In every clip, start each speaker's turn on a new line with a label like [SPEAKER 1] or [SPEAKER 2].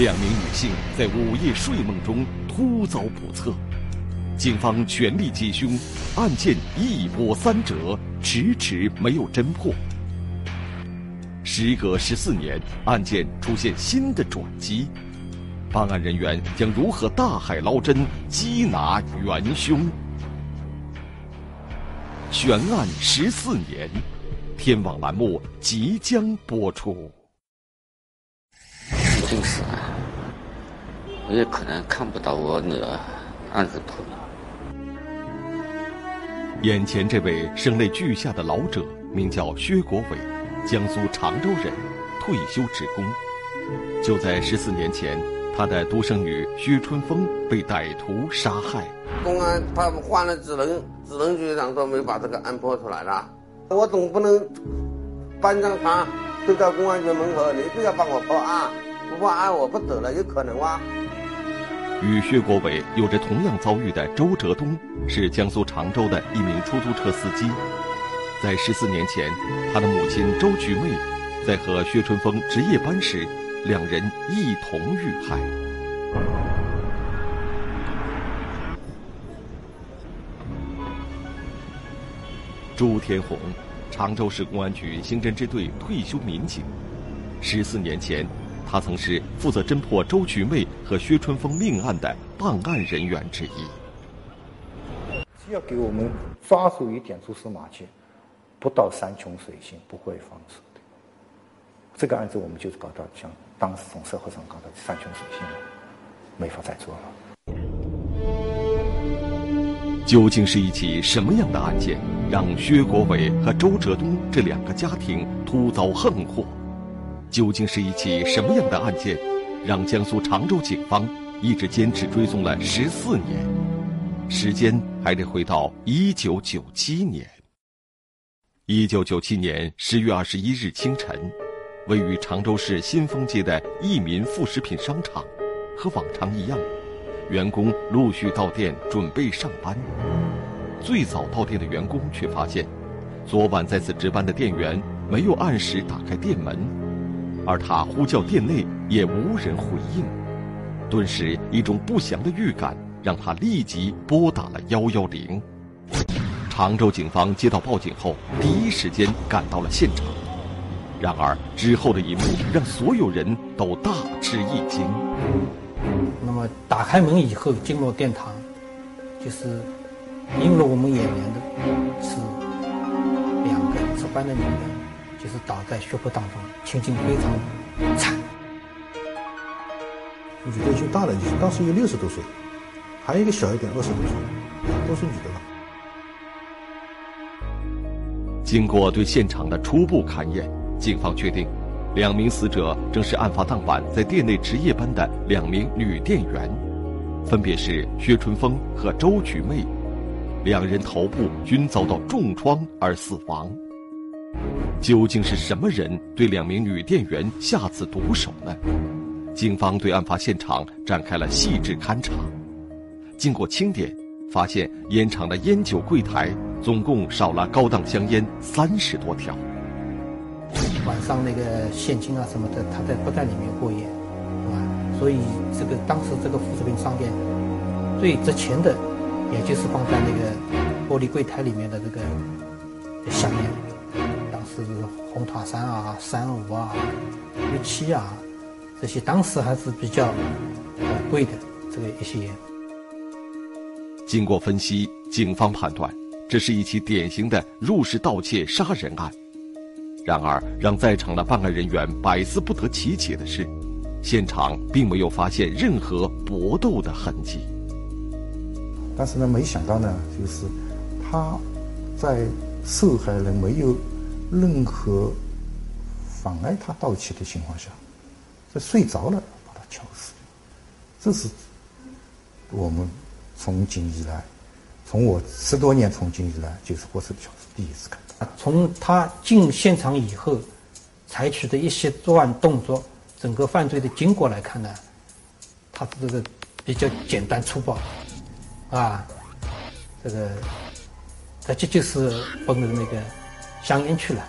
[SPEAKER 1] 两名女性在午夜睡梦中突遭不测，警方全力缉凶，案件一波三折，迟迟没有侦破。时隔十四年，案件出现新的转机，办案人员将如何大海捞针，缉拿元凶？悬案十四年，天网栏目即将播出。
[SPEAKER 2] 一定是啊，我也可能看不到我女儿案子破。
[SPEAKER 1] 眼前这位声泪俱下的老者，名叫薛国伟，江苏常州人，退休职工。就在十四年前，他的独生女薛春风被歹徒杀害。
[SPEAKER 3] 公安他换了只能只能局长都没把这个案破出来了，我总不能搬张床推到公安局门口，你非要帮我破案。不破案我不走了，有可能吗？
[SPEAKER 1] 与薛国伟有着同样遭遇的周哲东是江苏常州的一名出租车司机。在十四年前，他的母亲周菊妹在和薛春风值夜班时，两人一同遇害。朱天红，常州市公安局刑侦支队退休民警，十四年前。他曾是负责侦破周菊妹和薛春风命案的办案人员之一。
[SPEAKER 4] 只要给我们抓住一点蛛丝马迹，不到山穷水尽不会放手的。这个案子我们就是搞到像当时从社会上搞到山穷水尽了，没法再做了。
[SPEAKER 1] 究竟是一起什么样的案件，让薛国伟和周哲东这两个家庭突遭横祸？究竟是一起什么样的案件，让江苏常州警方一直坚持追踪了十四年？时间还得回到一九九七年。一九九七年十月二十一日清晨，位于常州市新丰街的益民副食品商场，和往常一样，员工陆续到店准备上班。最早到店的员工却发现，昨晚在此值班的店员没有按时打开店门。而他呼叫店内也无人回应，顿时一种不祥的预感让他立即拨打了幺幺零。常州警方接到报警后，第一时间赶到了现场。然而之后的一幕让所有人都大吃一惊。
[SPEAKER 5] 那么打开门以后进入殿堂，就是映入我们眼帘的是两个值班的女人。就是倒在血泊当中，情景非常惨。
[SPEAKER 6] 女的已经大了，已经当时有六十多岁，还有一个小一点，二十多岁，都是女的了。
[SPEAKER 1] 经过对现场的初步勘验，警方确定，两名死者正是案发当晚在店内值夜班的两名女店员，分别是薛春风和周菊妹，两人头部均遭到重创而死亡。究竟是什么人对两名女店员下此毒手呢？警方对案发现场展开了细致勘查。经过清点，发现烟厂的烟酒柜台总共少了高档香烟三十多条。
[SPEAKER 5] 晚上那个现金啊什么的，他在不在里面过夜，啊，所以这个当时这个副食品商店最值钱的，也就是放在那个玻璃柜台里面的这个香烟。是红塔山啊、三五啊、六七啊，这些当时还是比较呃贵的这个一些烟。
[SPEAKER 1] 经过分析，警方判断这是一起典型的入室盗窃杀人案。然而，让在场的办案人员百思不得其解的是，现场并没有发现任何搏斗的痕迹。
[SPEAKER 6] 但是呢，没想到呢，就是他在受害人没有。任何妨碍他盗窃的情况下，在睡着了把他敲死，这是我们从警以来，从我十多年从警以来，就是活手敲死第一次看到。
[SPEAKER 5] 从他进现场以后采取的一些作案动作，整个犯罪的经过来看呢，他这个比较简单粗暴，啊，这个他这就是奔着那个。香烟去了。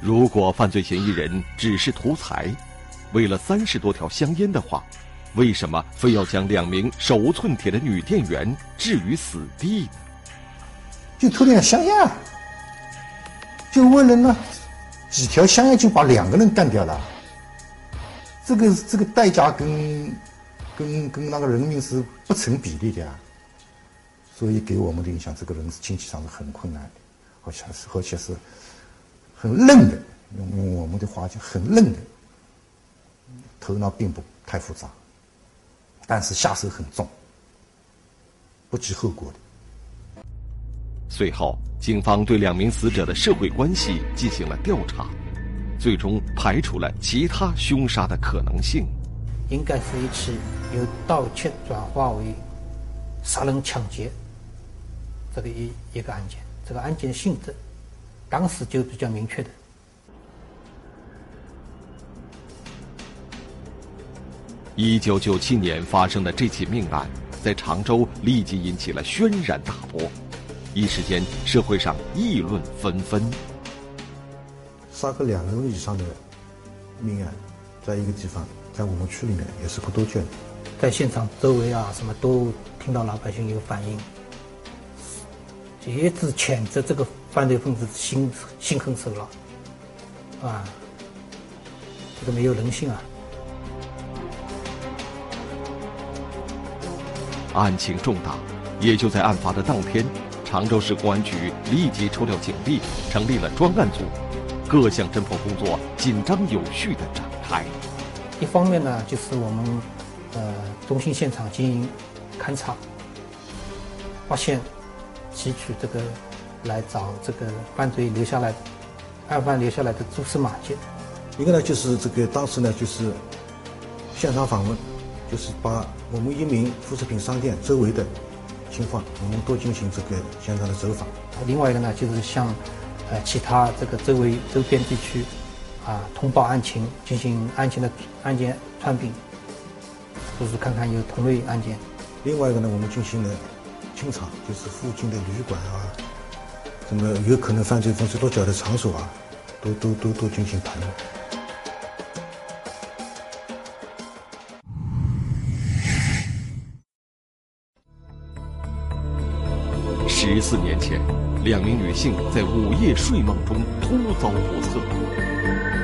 [SPEAKER 1] 如果犯罪嫌疑人只是图财，为了三十多条香烟的话，为什么非要将两名手无寸铁的女店员置于死地呢？
[SPEAKER 6] 就偷点香烟啊！就为了那几条香烟，就把两个人干掉了。这个这个代价跟跟跟那个人命是不成比例的啊！所以给我们的印象，这个人是经济上是很困难的，而且是而且是很愣的，用用我们的话讲，很愣的，头脑并不太复杂，但是下手很重，不计后果的。
[SPEAKER 1] 随后，警方对两名死者的社会关系进行了调查，最终排除了其他凶杀的可能性。
[SPEAKER 5] 应该是一起由盗窃转化为杀人抢劫这个一一个案件。这个案件性质，当时就比较明确的。
[SPEAKER 1] 一九九七年发生的这起命案，在常州立即引起了轩然大波。一时间，社会上议论纷纷。
[SPEAKER 6] 杀个两人以上的命案，在一个地方，在我们区里面也是不多见的。
[SPEAKER 5] 在现场周围啊，什么都听到老百姓有反应，一直谴责这个犯罪分子心心狠手辣，啊，这个没有人性啊！
[SPEAKER 1] 案情重大，也就在案发的当天。常州市公安局立即抽调警力，成立了专案组，各项侦破工作紧张有序的展开。
[SPEAKER 5] 一方面呢，就是我们呃中心现场进行勘查，发现、提取这个来找这个犯罪留下来、案犯留下来的蛛丝马迹。
[SPEAKER 6] 一个呢，就是这个当时呢，就是现场访问，就是把我们一名副食品商店周围的。情况，我们都进行这个现场的走访。
[SPEAKER 5] 另外一个呢，就是向呃其他这个周围周边地区啊通报案情，进行案情的案件串并，就是看看有同类案件。
[SPEAKER 6] 另外一个呢，我们进行了清查，就是附近的旅馆啊，什么有可能犯罪分子落脚的场所啊，都都都都进行盘问。
[SPEAKER 1] 十四年前，两名女性在午夜睡梦中突遭不测，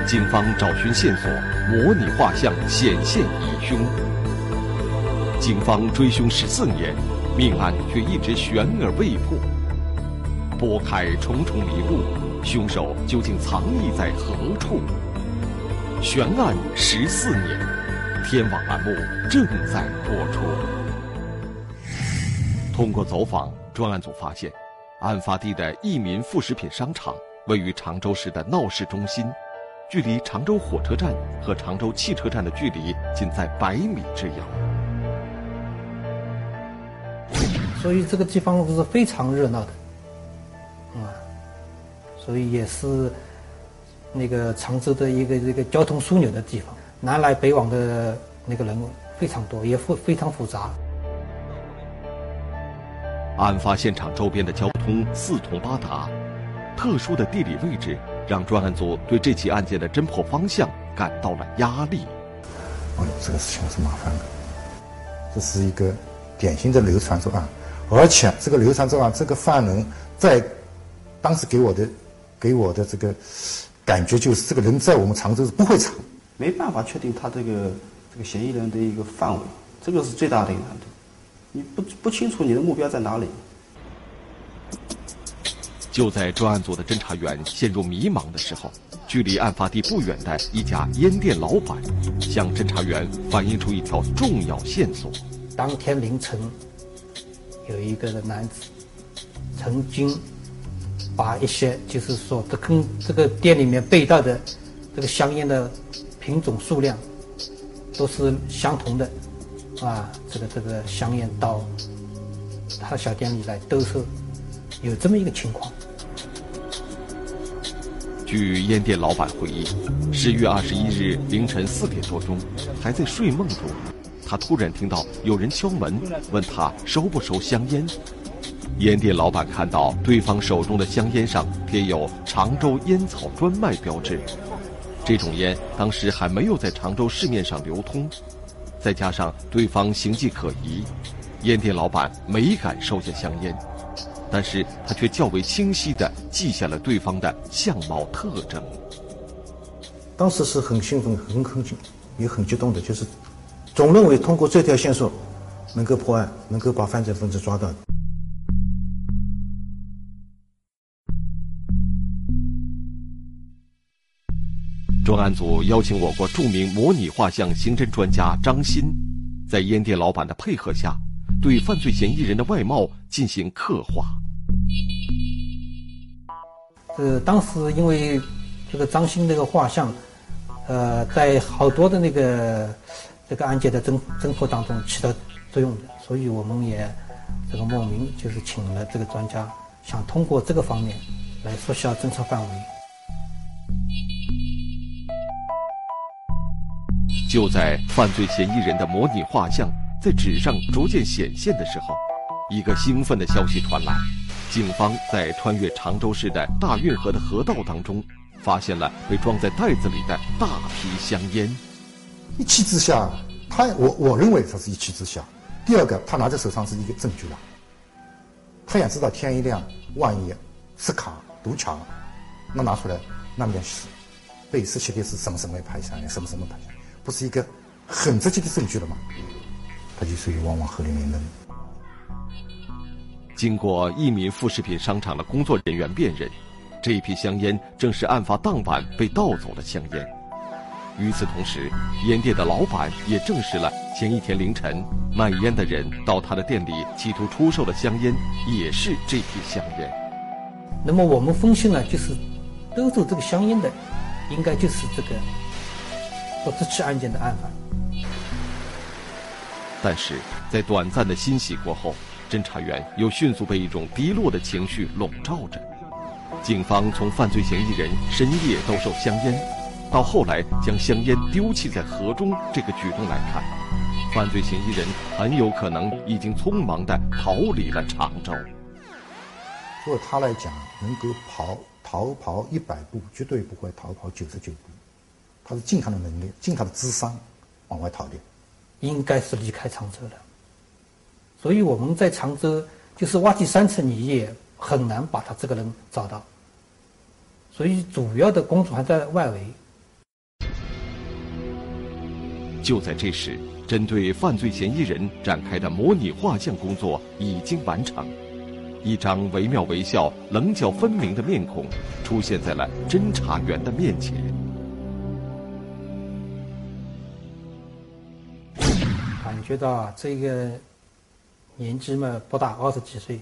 [SPEAKER 1] 警方找寻线索，模拟画像显现疑凶。警方追凶十四年，命案却一直悬而未破。拨开重重迷雾，凶手究竟藏匿在何处？悬案十四年，天网栏目正在播出。通过走访。专案组发现，案发地的益民副食品商场位于常州市的闹市中心，距离常州火车站和常州汽车站的距离仅在百米之遥。
[SPEAKER 5] 所以这个地方是非常热闹的，啊，所以也是那个常州的一个这个交通枢纽的地方，南来北往的那个人非常多，也复非常复杂。
[SPEAKER 1] 案发现场周边的交通四通八达，特殊的地理位置让专案组对这起案件的侦破方向感到了压力。
[SPEAKER 6] 哎，这个事情是麻烦的，这是一个典型的流传作案，而且这个流传作案，这个犯人在当时给我的给我的这个感觉就是，这个人在我们常州是不会藏，
[SPEAKER 7] 没办法确定他这个这个嫌疑人的一个范围，这个是最大的一个难度。你不不清楚你的目标在哪里。
[SPEAKER 1] 就在专案组的侦查员陷入迷茫的时候，距离案发地不远的一家烟店老板向侦查员反映出一条重要线索。
[SPEAKER 5] 当天凌晨，有一个的男子曾经把一些，就是说，这跟这个店里面被盗的这个香烟的品种数量都是相同的。啊，这个这个香烟到他小店里来兜售，有这么一个情况。
[SPEAKER 1] 据烟店老板回忆，十月二十一日凌晨四点多钟，还在睡梦中，他突然听到有人敲门，问他收不收香烟。烟店老板看到对方手中的香烟上贴有“常州烟草专卖”标志，这种烟当时还没有在常州市面上流通，再加上对方形迹可疑，烟店老板没敢收下香烟，但是他却较为清晰地记下了对方的相貌特征。
[SPEAKER 6] 当时是很兴奋、很很也很激动的，就是总认为通过这条线索能够破案，能够把犯罪分子抓到。
[SPEAKER 1] 专案组邀请我国著名模拟画像刑侦专家张鑫，在烟店老板的配合下，对犯罪嫌疑人的外貌进行刻画。
[SPEAKER 5] 呃，当时因为这个张鑫那个画像，呃，在好多的那个这个案件的侦侦破当中起到作用的，所以我们也这个莫名就是请了这个专家，想通过这个方面来缩小侦查范围。
[SPEAKER 1] 就在犯罪嫌疑人的模拟画像在纸上逐渐显现的时候，一个兴奋的消息传来：警方在穿越常州市的大运河的河道当中，发现了被装在袋子里的大批香烟。
[SPEAKER 6] 一气之下，他我我认为他是一气之下。第二个，他拿在手上是一个证据了。他也知道天一亮，万一是卡堵卡，那拿出来那面是被失窃的是什么什么牌香烟，什么什么牌香。不是一个很直接的证据了吗？他就属于往往河里面扔。
[SPEAKER 1] 经过一名副食品商场的工作人员辨认，这一批香烟正是案发当晚被盗走的香烟。与此同时，烟店的老板也证实了前一天凌晨卖烟的人到他的店里企图出售的香烟也是这批香烟。
[SPEAKER 5] 那么我们分析呢，就是兜售这个香烟的，应该就是这个。做这起案件的案犯，
[SPEAKER 1] 但是在短暂的欣喜过后，侦查员又迅速被一种低落的情绪笼罩着。警方从犯罪嫌疑人深夜兜售香烟，到后来将香烟丢弃在河中这个举动来看，犯罪嫌疑人很有可能已经匆忙地逃离了常州。
[SPEAKER 6] 作为他来讲，能够跑逃跑一百步，绝对不会逃跑九十九步。他是尽他的能力，尽他的智商往外逃的，
[SPEAKER 5] 应该是离开常州了。所以我们在常州就是挖地三尺，你也很难把他这个人找到。所以主要的工作还在外围。
[SPEAKER 1] 就在这时，针对犯罪嫌疑人展开的模拟画像工作已经完成，一张惟妙惟肖、棱角分明的面孔出现在了侦查员的面前。
[SPEAKER 5] 感觉到啊，这个年纪嘛不大，二十几岁，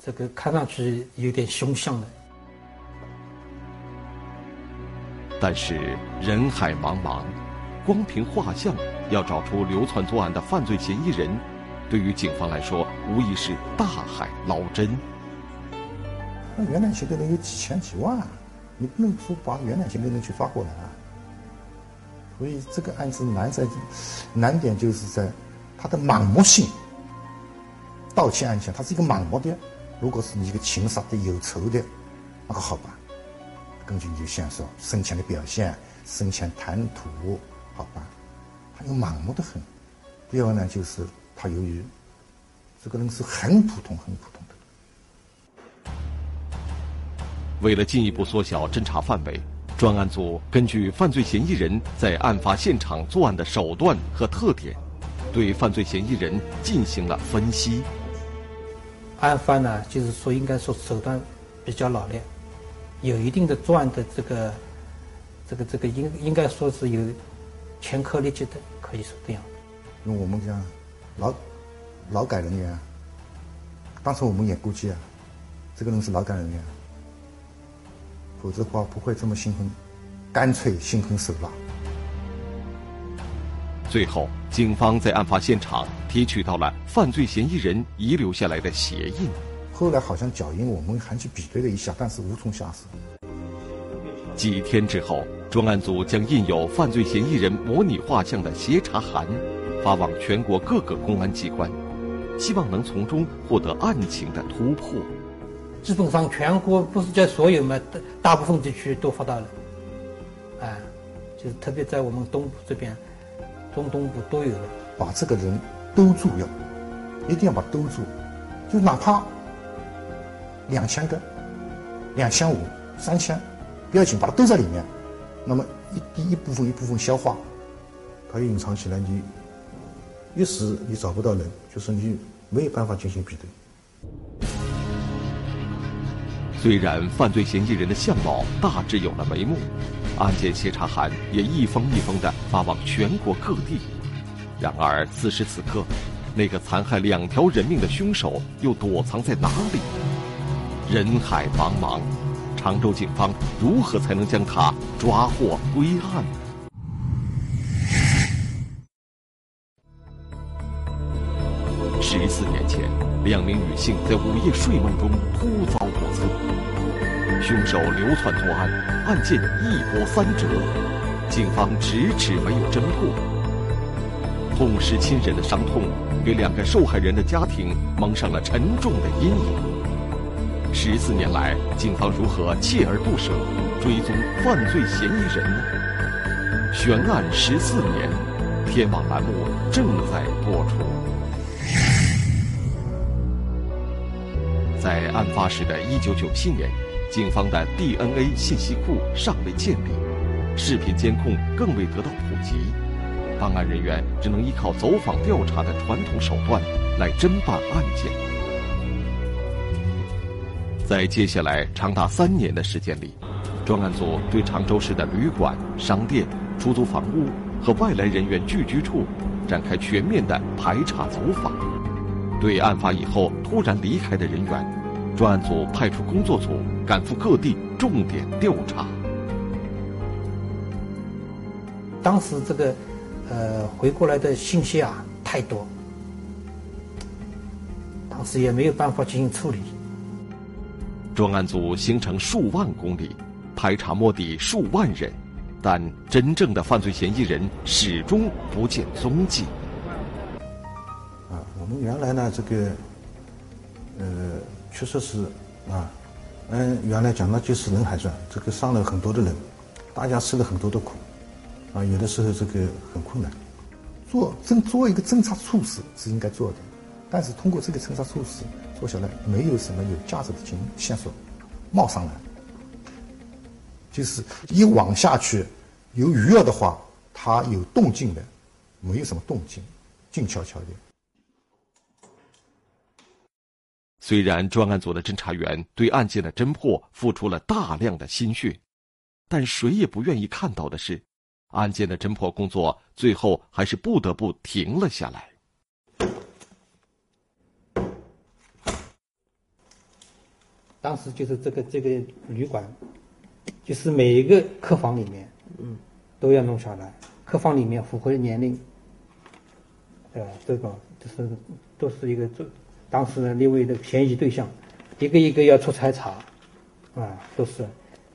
[SPEAKER 5] 这个看上去有点凶相的。
[SPEAKER 1] 但是人海茫茫，光凭画像要找出流窜作案的犯罪嫌疑人，对于警方来说无疑是大海捞针。
[SPEAKER 6] 那元南县的人有几千几万，你不能说把元南县的人去抓过来啊。所以这个案子难在难点就是在他的盲目性。盗窃案件它是一个盲目的，如果是你一个情杀的有仇的，那个好办，根据你的线索、生前的表现、生前谈吐，好吧。他又盲目的很。第二呢，就是他由于这个人是很普通、很普通的。
[SPEAKER 1] 为了进一步缩小侦查范围。专案组根据犯罪嫌疑人在案发现场作案的手段和特点，对犯罪嫌疑人进行了分析。
[SPEAKER 5] 案犯呢，就是说应该说手段比较老练，有一定的作案的这个这个这个应应该说是有前科劣迹的，可以说这样。
[SPEAKER 6] 因为我们讲劳劳改人员，当时我们也估计啊，这个人是劳改人员。否则的话不会这么心狠，干脆心狠手辣。
[SPEAKER 1] 最后，警方在案发现场提取到了犯罪嫌疑人遗留下来的鞋印。
[SPEAKER 6] 后来好像脚印我们还去比对了一下，但是无从下手。
[SPEAKER 1] 几天之后，专案组将印有犯罪嫌疑人模拟画像的协查函发往全国各个公安机关，希望能从中获得案情的突破。
[SPEAKER 5] 基本上全国不是在所有嘛，大大部分地区都发到了。哎，就是特别在我们东部这边，中东部都有了。
[SPEAKER 6] 把这个人兜住要，一定要把兜住，就哪怕两千个、两千五、三千，不要紧，把它兜在里面。那么一第一部分一部分消化，它隐藏起来，你一时你找不到人，就是你没有办法进行比对。
[SPEAKER 1] 虽然犯罪嫌疑人的相貌大致有了眉目，案件协查函也一封一封的发往全国各地。然而，此时此刻，那个残害两条人命的凶手又躲藏在哪里？人海茫茫，常州警方如何才能将他抓获归案？十四年前，两名女性在午夜睡梦中突遭叵测，凶手流窜作案，案件一波三折，警方迟迟没有侦破。痛失亲人的伤痛，给两个受害人的家庭蒙上了沉重的阴影。十四年来，警方如何锲而不舍追踪犯罪嫌疑人呢？悬案十四年，天网栏目正在播出。在案发时的一九九七年，警方的 DNA 信息库尚未建立，视频监控更未得到普及。办案人员只能依靠走访调查的传统手段来侦办案件。在接下来长达三年的时间里，专案组对常州市的旅馆、商店、出租房屋和外来人员聚居处展开全面的排查走访。对案发以后突然离开的人员，专案组派出工作组赶赴各地重点调查。
[SPEAKER 5] 当时这个。呃，回过来的信息啊太多，当时也没有办法进行处理。
[SPEAKER 1] 专案组行程数万公里，排查摸底数万人，但真正的犯罪嫌疑人始终不见踪迹。
[SPEAKER 6] 啊，我们原来呢，这个，呃，确实是啊，嗯，原来讲的就是人海战，这个伤了很多的人，大家吃了很多的苦。啊，有的时候这个很困难，做侦做一个侦查措施是应该做的，但是通过这个侦查处事做下来，没有什么有价值的经线索冒上来，就是一往下去有鱼儿的话，它有动静的，没有什么动静，静悄悄的。
[SPEAKER 1] 虽然专案组的侦查员对案件的侦破付出了大量的心血，但谁也不愿意看到的是。案件的侦破工作最后还是不得不停了下来。
[SPEAKER 5] 当时就是这个这个旅馆，就是每一个客房里面，嗯，都要弄下来。客房里面符合年龄，呃，这个就是都是一个这当时的六位的嫌疑对象，一个一个要出差查，啊，都是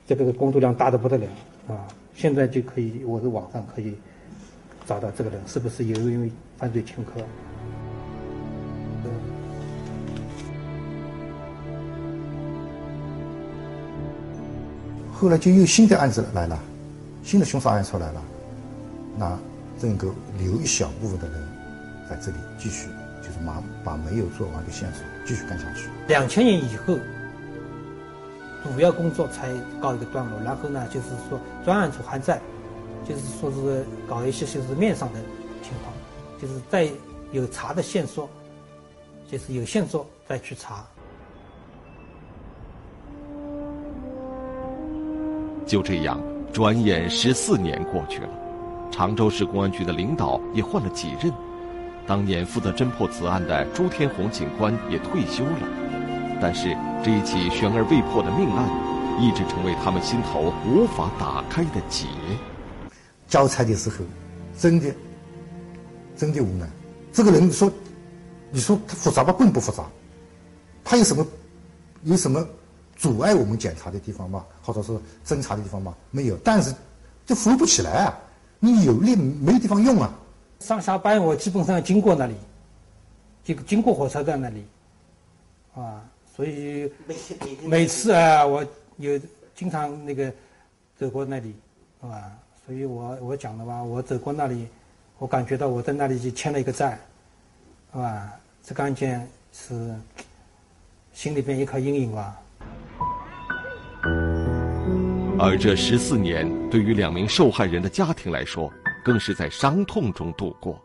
[SPEAKER 5] 这个工作量大的不得了啊。现在就可以，我在网上可以找到这个人是不是有因为犯罪前科。
[SPEAKER 6] 后来就又新的案子来了，新的凶杀案出来了，那能够留一小部分的人在这里继续，就是把把没有做完的线索继续干下去。
[SPEAKER 5] 两千年以后。主要工作才告一个段落，然后呢，就是说专案组还在，就是说是搞一些就是面上的情况，就是再有查的线索，就是有线索再去查。
[SPEAKER 1] 就这样，转眼十四年过去了，常州市公安局的领导也换了几任，当年负责侦破此案的朱天红警官也退休了，但是。这一起悬而未破的命案，一直成为他们心头无法打开的结。
[SPEAKER 6] 交差的时候，真的，真的无奈。这个人说，你说他复杂吧，并不复杂。他有什么，有什么阻碍我们检查的地方吗？或者是侦查的地方吗？没有。但是，就扶不起来啊！你有力没地方用啊！
[SPEAKER 5] 上下班我基本上经过那里，经经过火车站那里，啊。所以每次啊，我有经常那个走过那里，啊？所以我我讲的吧，我走过那里，我感觉到我在那里就欠了一个债，啊？这个案件是心里边一颗阴影吧。
[SPEAKER 1] 而这十四年，对于两名受害人的家庭来说，更是在伤痛中度过。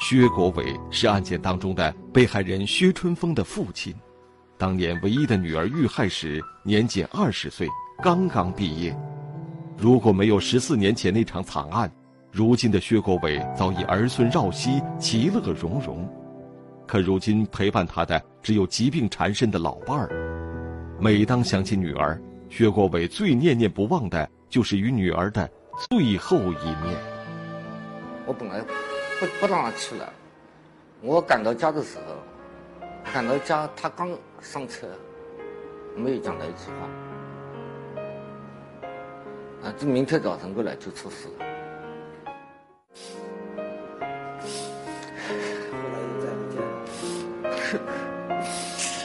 [SPEAKER 1] 薛国伟是案件当中的被害人薛春风的父亲，当年唯一的女儿遇害时年仅二十岁，刚刚毕业。如果没有十四年前那场惨案，如今的薛国伟早已儿孙绕膝，其乐融融。可如今陪伴他的只有疾病缠身的老伴儿。每当想起女儿，薛国伟最念念不忘的就是与女儿的最后一面。
[SPEAKER 2] 我本来不不让他去了，我赶到家的时候，赶到家他刚上车，没有讲到一句话，啊，这明天早晨过来就出事了。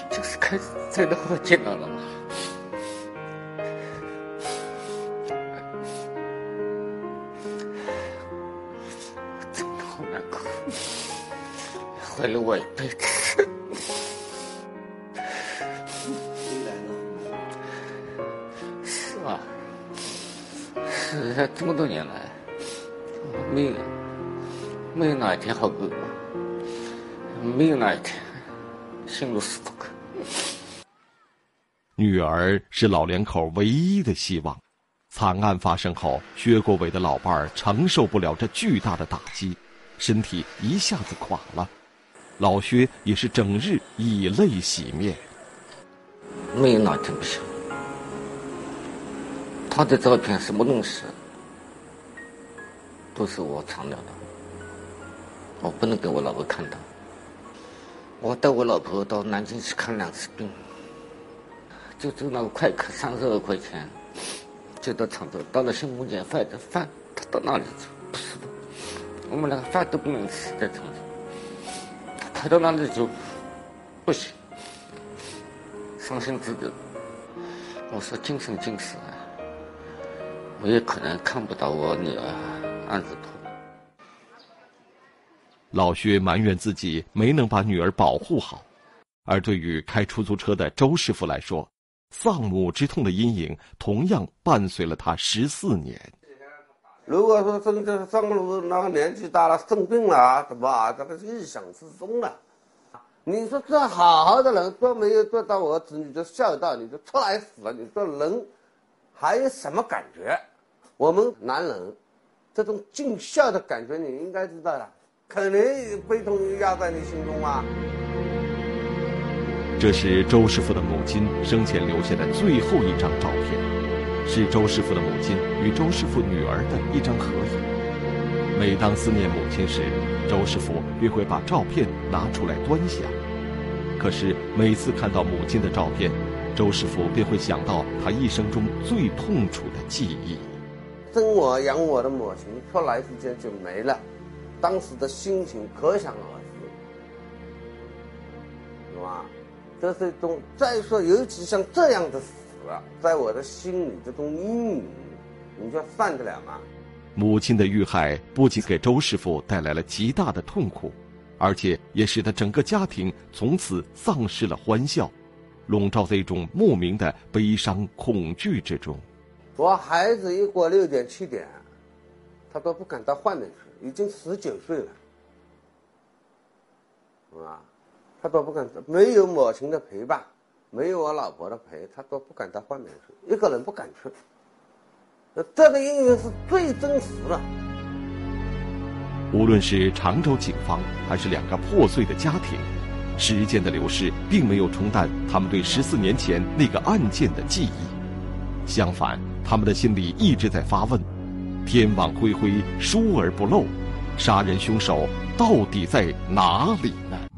[SPEAKER 2] 就 是开始再的后见到了毁了我一辈子。是啊，是这么多年来，没有没有哪一天好过过，没有哪一天心如死不可。
[SPEAKER 1] 女儿是老两口唯一的希望。惨案发生后，薛国伟的老伴儿承受不了这巨大的打击，身体一下子垮了。老薛也是整日以泪洗面。
[SPEAKER 2] 没有哪天不行。他的照片什么东西，都是我藏了的，我不能给我老婆看到。我带我老婆到南京去看两次病，就走那个快客，三十二块钱。就到常州，到了新木店饭的饭，他到哪里去？不是的，我们连饭都不能吃，在常州。开到那里就不行，伤心自责。我说精神尽死啊，我也可能看不到我女儿案子破。
[SPEAKER 1] 老薛埋怨自己没能把女儿保护好，而对于开出租车的周师傅来说。丧母之痛的阴影同样伴随了他十四年。
[SPEAKER 3] 如果说真的上路那个年纪大了生病了啊，怎么啊？这个是意想之中了。你说这好好的人都没有做到我子女的孝道，你就出来死了，你说人还有什么感觉？我们男人这种尽孝的感觉，你应该知道的，肯定悲痛压在你心中啊。
[SPEAKER 1] 这是周师傅的母亲生前留下的最后一张照片，是周师傅的母亲与周师傅女儿的一张合影。每当思念母亲时，周师傅便会把照片拿出来端详。可是每次看到母亲的照片，周师傅便会想到他一生中最痛楚的记忆。
[SPEAKER 3] 生我养我的母亲突然之间就没了，当时的心情可想而知，是吧？这是一种，再说，尤其像这样的事，在我的心里，这种阴影，你说犯得了吗？
[SPEAKER 1] 母亲的遇害不仅给周师傅带来了极大的痛苦，而且也使得整个家庭从此丧失了欢笑，笼罩在一种莫名的悲伤恐惧之中。
[SPEAKER 3] 我孩子一过六点七点，他都不敢到外面去，已经十九岁了，啊？他都不敢，没有母亲的陪伴，没有我老婆的陪，他都不敢到外面去，一个人不敢去。这个音乐是最真实的。
[SPEAKER 1] 无论是常州警方，还是两个破碎的家庭，时间的流逝并没有冲淡他们对十四年前那个案件的记忆，相反，他们的心里一直在发问：天网恢恢，疏而不漏，杀人凶手到底在哪里呢？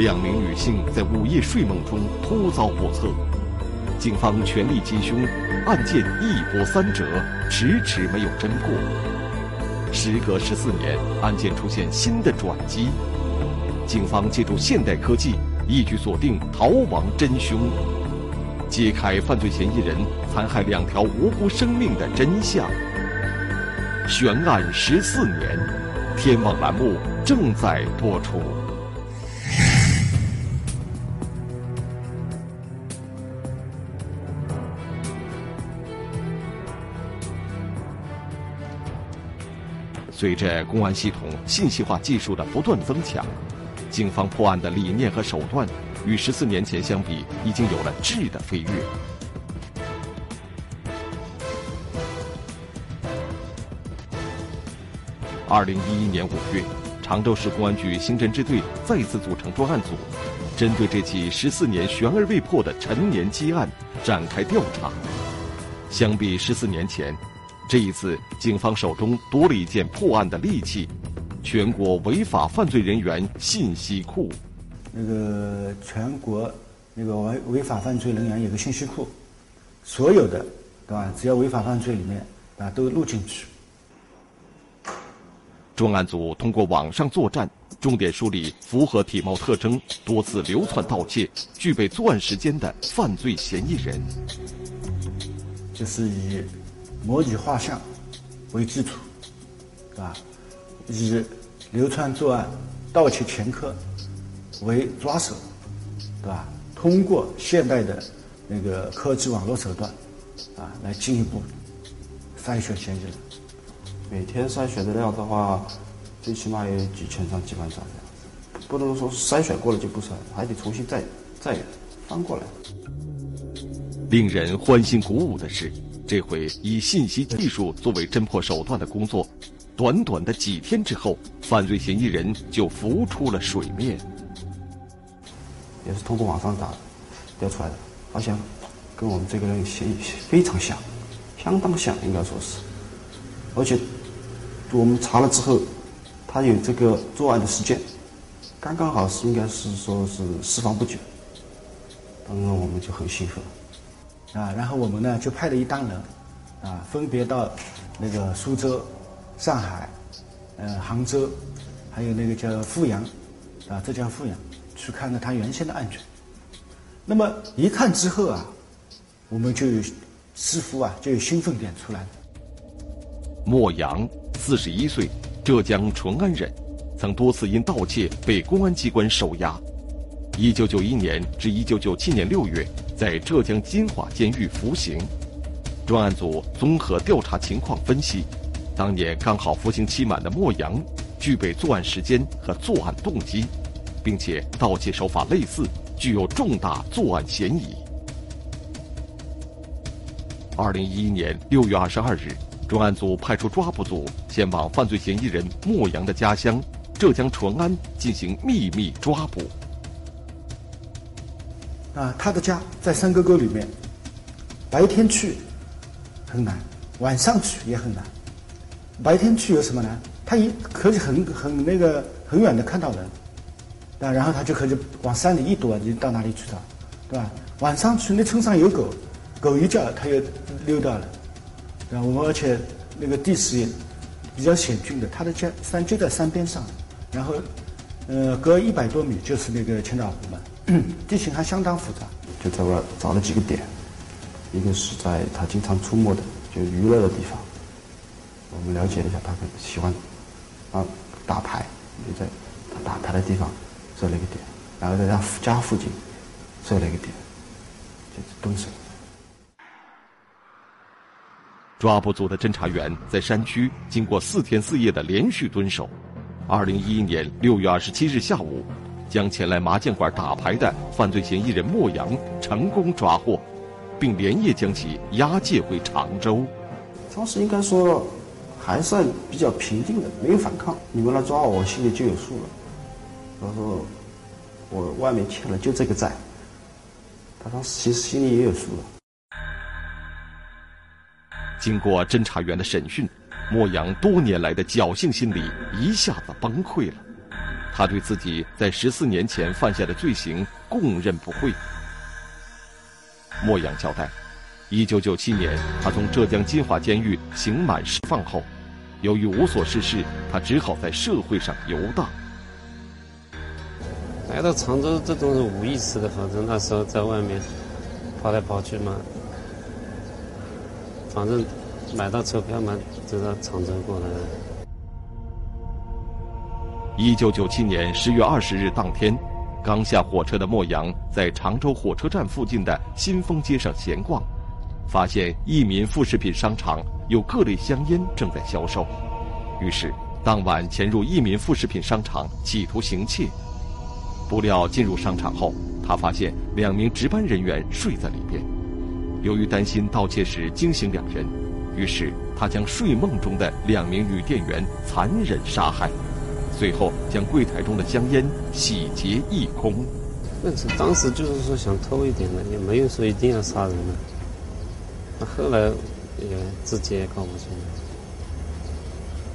[SPEAKER 1] 两名女性在午夜睡梦中突遭不测，警方全力缉凶，案件一波三折，迟迟没有侦破。时隔十四年，案件出现新的转机，警方借助现代科技，一举锁定逃亡真凶。揭开犯罪嫌疑人残害两条无辜生命的真相。悬案十四年，天网栏目正在播出。随着公安系统信息化技术的不断增强，警方破案的理念和手段与十四年前相比，已经有了质的飞跃。二零一一年五月，常州市公安局刑侦支队再次组成专案组，针对这起十四年悬而未破的陈年积案展开调查。相比十四年前，这一次，警方手中多了一件破案的利器——全国违法犯罪人员信息库。
[SPEAKER 8] 那个全国那个违违法犯罪人员有个信息库，所有的，对吧？只要违法犯罪里面啊，都录进去。
[SPEAKER 1] 专案组通过网上作战，重点梳理符合体貌特征、多次流窜盗窃、具备作案时间的犯罪嫌疑人，
[SPEAKER 8] 就是以。模拟画像为基础，对吧？以流窜作案、盗窃前科为抓手，对吧？通过现代的那个科技网络手段，啊，来进一步筛选嫌疑人。
[SPEAKER 7] 每天筛选的量的话，最起码有几千张、几万张这样子，不能说筛选过了就不筛，还得重新再再翻过来。
[SPEAKER 1] 令人欢欣鼓舞的是。这回以信息技术作为侦破手段的工作，短短的几天之后，犯罪嫌疑人就浮出了水面。
[SPEAKER 7] 也是通过网上打调出来的，发现跟我们这个人嫌疑非常像，相当像，应该说是。而且我们查了之后，他有这个作案的时间，刚刚好是应该是说是释放不久。当然我们就很兴奋。
[SPEAKER 8] 啊，然后我们呢就派了一帮人，啊，分别到那个苏州、上海、呃杭州，还有那个叫阜阳，啊浙江阜阳，去看看他原先的案卷。那么一看之后啊，我们就似乎啊就有兴奋点出来了。
[SPEAKER 1] 莫阳，四十一岁，浙江淳安人，曾多次因盗窃被公安机关收押。一九九一年至一九九七年六月。在浙江金华监狱服刑，专案组综合调查情况分析，当年刚好服刑期满的莫阳，具备作案时间和作案动机，并且盗窃手法类似，具有重大作案嫌疑。二零一一年六月二十二日，专案组派出抓捕组前往犯罪嫌疑人莫阳的家乡浙江淳安进行秘密抓捕。
[SPEAKER 8] 啊，他的家在山沟沟里面，白天去很难，晚上去也很难。白天去有什么难？他一可以很很那个很远的看到人，啊，然后他就可以往山里一躲，你到哪里去了，对吧？晚上去那村上有狗，狗一叫他又溜掉了，对吧？我们而且那个地势也比较险峻的，他的家山就在山边上，然后呃隔一百多米就是那个千岛湖嘛。地形还相当复杂，
[SPEAKER 7] 就在外找了几个点，一个是在他经常出没的，就娱乐的地方。我们了解了一下，他喜欢啊打牌，就在他打牌的地方设了一个点，然后在他家附近设了一个点，就是蹲守。
[SPEAKER 1] 抓捕组的侦查员在山区经过四天四夜的连续蹲守，二零一一年六月二十七日下午。将前来麻将馆打牌的犯罪嫌疑人莫阳成功抓获，并连夜将其押解回常州。
[SPEAKER 7] 当时应该说还算比较平静的，没有反抗。你们来抓我，我心里就有数了。他说我外面欠了就这个债，他当时其实心里也有数了。
[SPEAKER 1] 经过侦查员的审讯，莫阳多年来的侥幸心理一下子崩溃了。他对自己在十四年前犯下的罪行供认不讳。莫阳交代，一九九七年他从浙江金华监狱刑满释放后，由于无所事事，他只好在社会上游荡。
[SPEAKER 9] 来到常州，这种是无意识的，反正那时候在外面跑来跑去嘛，反正买到车票嘛，就到常州过来了。
[SPEAKER 1] 一九九七年十月二十日当天，刚下火车的莫阳在常州火车站附近的新丰街上闲逛，发现益民副食品商场有各类香烟正在销售，于是当晚潜入益民副食品商场，企图行窃。不料进入商场后，他发现两名值班人员睡在里边。由于担心盗窃时惊醒两人，于是他将睡梦中的两名女店员残忍杀害，最后将柜台中的香烟洗劫一空。
[SPEAKER 9] 那是当时就是说想偷一点的，也没有说一定要杀人的。那后来也自己也搞不清，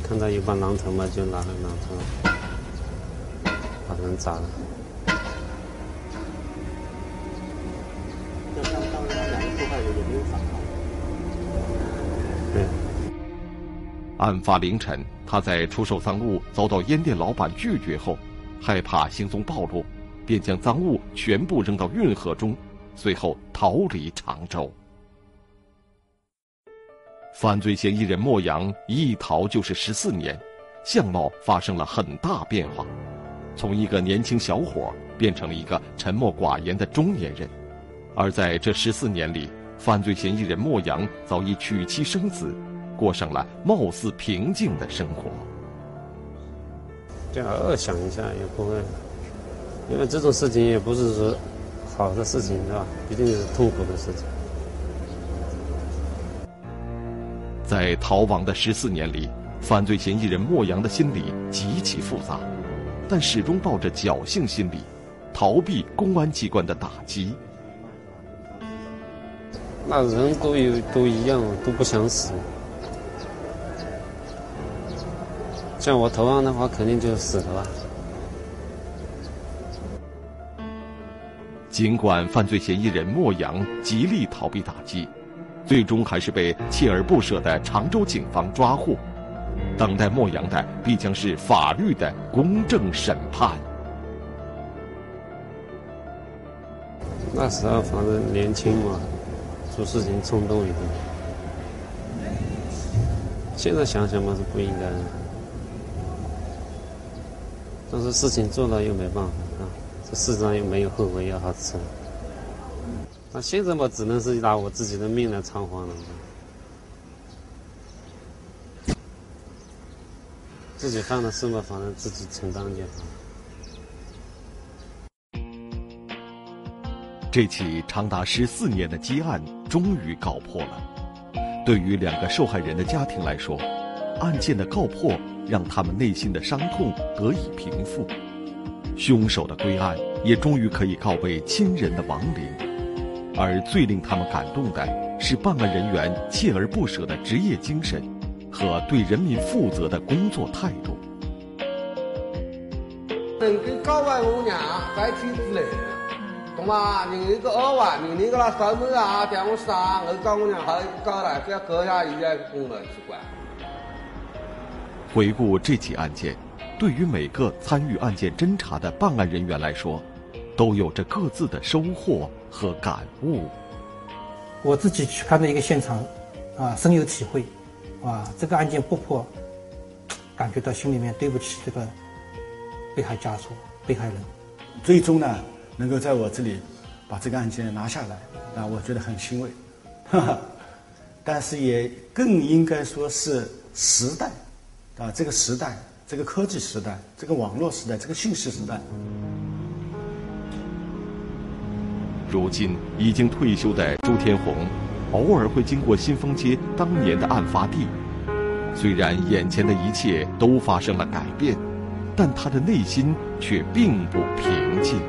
[SPEAKER 9] 看到有把榔头嘛，就拿了榔头把人砸了。
[SPEAKER 1] 案发凌晨，他在出售赃物遭到烟店老板拒绝后，害怕行踪暴露，便将赃物全部扔到运河中，随后逃离常州。犯罪嫌疑人莫阳一逃就是十四年，相貌发生了很大变化，从一个年轻小伙变成了一个沉默寡言的中年人。而在这十四年里，犯罪嫌疑人莫阳早已娶妻生子。过上了貌似平静的生活。
[SPEAKER 9] 这样二想一下也不会，因为这种事情也不是说好的事情，是吧？一定是痛苦的事情。
[SPEAKER 1] 在逃亡的十四年里，犯罪嫌疑人莫阳的心理极其复杂，但始终抱着侥幸心理，逃避公安机关的打击。
[SPEAKER 9] 那人都有都一样，都不想死。像我投案的话，肯定就死了吧。
[SPEAKER 1] 尽管犯罪嫌疑人莫阳极力逃避打击，最终还是被锲而不舍的常州警方抓获。等待莫阳的必将是法律的公正审判。
[SPEAKER 9] 那时候反正年轻嘛，做事情冲动一点。现在想想嘛，是不应该的。但是事情做了又没办法啊，这世上又没有后悔药好吃。那现在嘛，只能是拿我自己的命来偿还了。自己犯的事嘛，反正自己承担就好。
[SPEAKER 1] 这起长达十四年的积案终于告破了。对于两个受害人的家庭来说，案件的告破。让他们内心的伤痛得以平复，凶手的归案也终于可以告慰亲人的亡灵，而最令他们感动的是办案人员锲而不舍的职业精神和对人民负责的工作态度。
[SPEAKER 3] 能给告慰我娘在天之灵，懂吗？你一个二万，你那个那什么啊？叫我杀，我告我娘还告了，这搁下一点功能奇怪。
[SPEAKER 1] 回顾这起案件，对于每个参与案件侦查的办案人员来说，都有着各自的收获和感悟。
[SPEAKER 5] 我自己去看到一个现场，啊，深有体会，啊，这个案件不破，感觉到心里面对不起这个被害家属、被害人。
[SPEAKER 8] 最终呢，能够在我这里把这个案件拿下来，啊，我觉得很欣慰。哈哈，但是也更应该说是时代。啊，这个时代，这个科技时代，这个网络时代，这个信息时代。
[SPEAKER 1] 如今已经退休的朱天红，偶尔会经过新丰街当年的案发地。虽然眼前的一切都发生了改变，但他的内心却并不平静。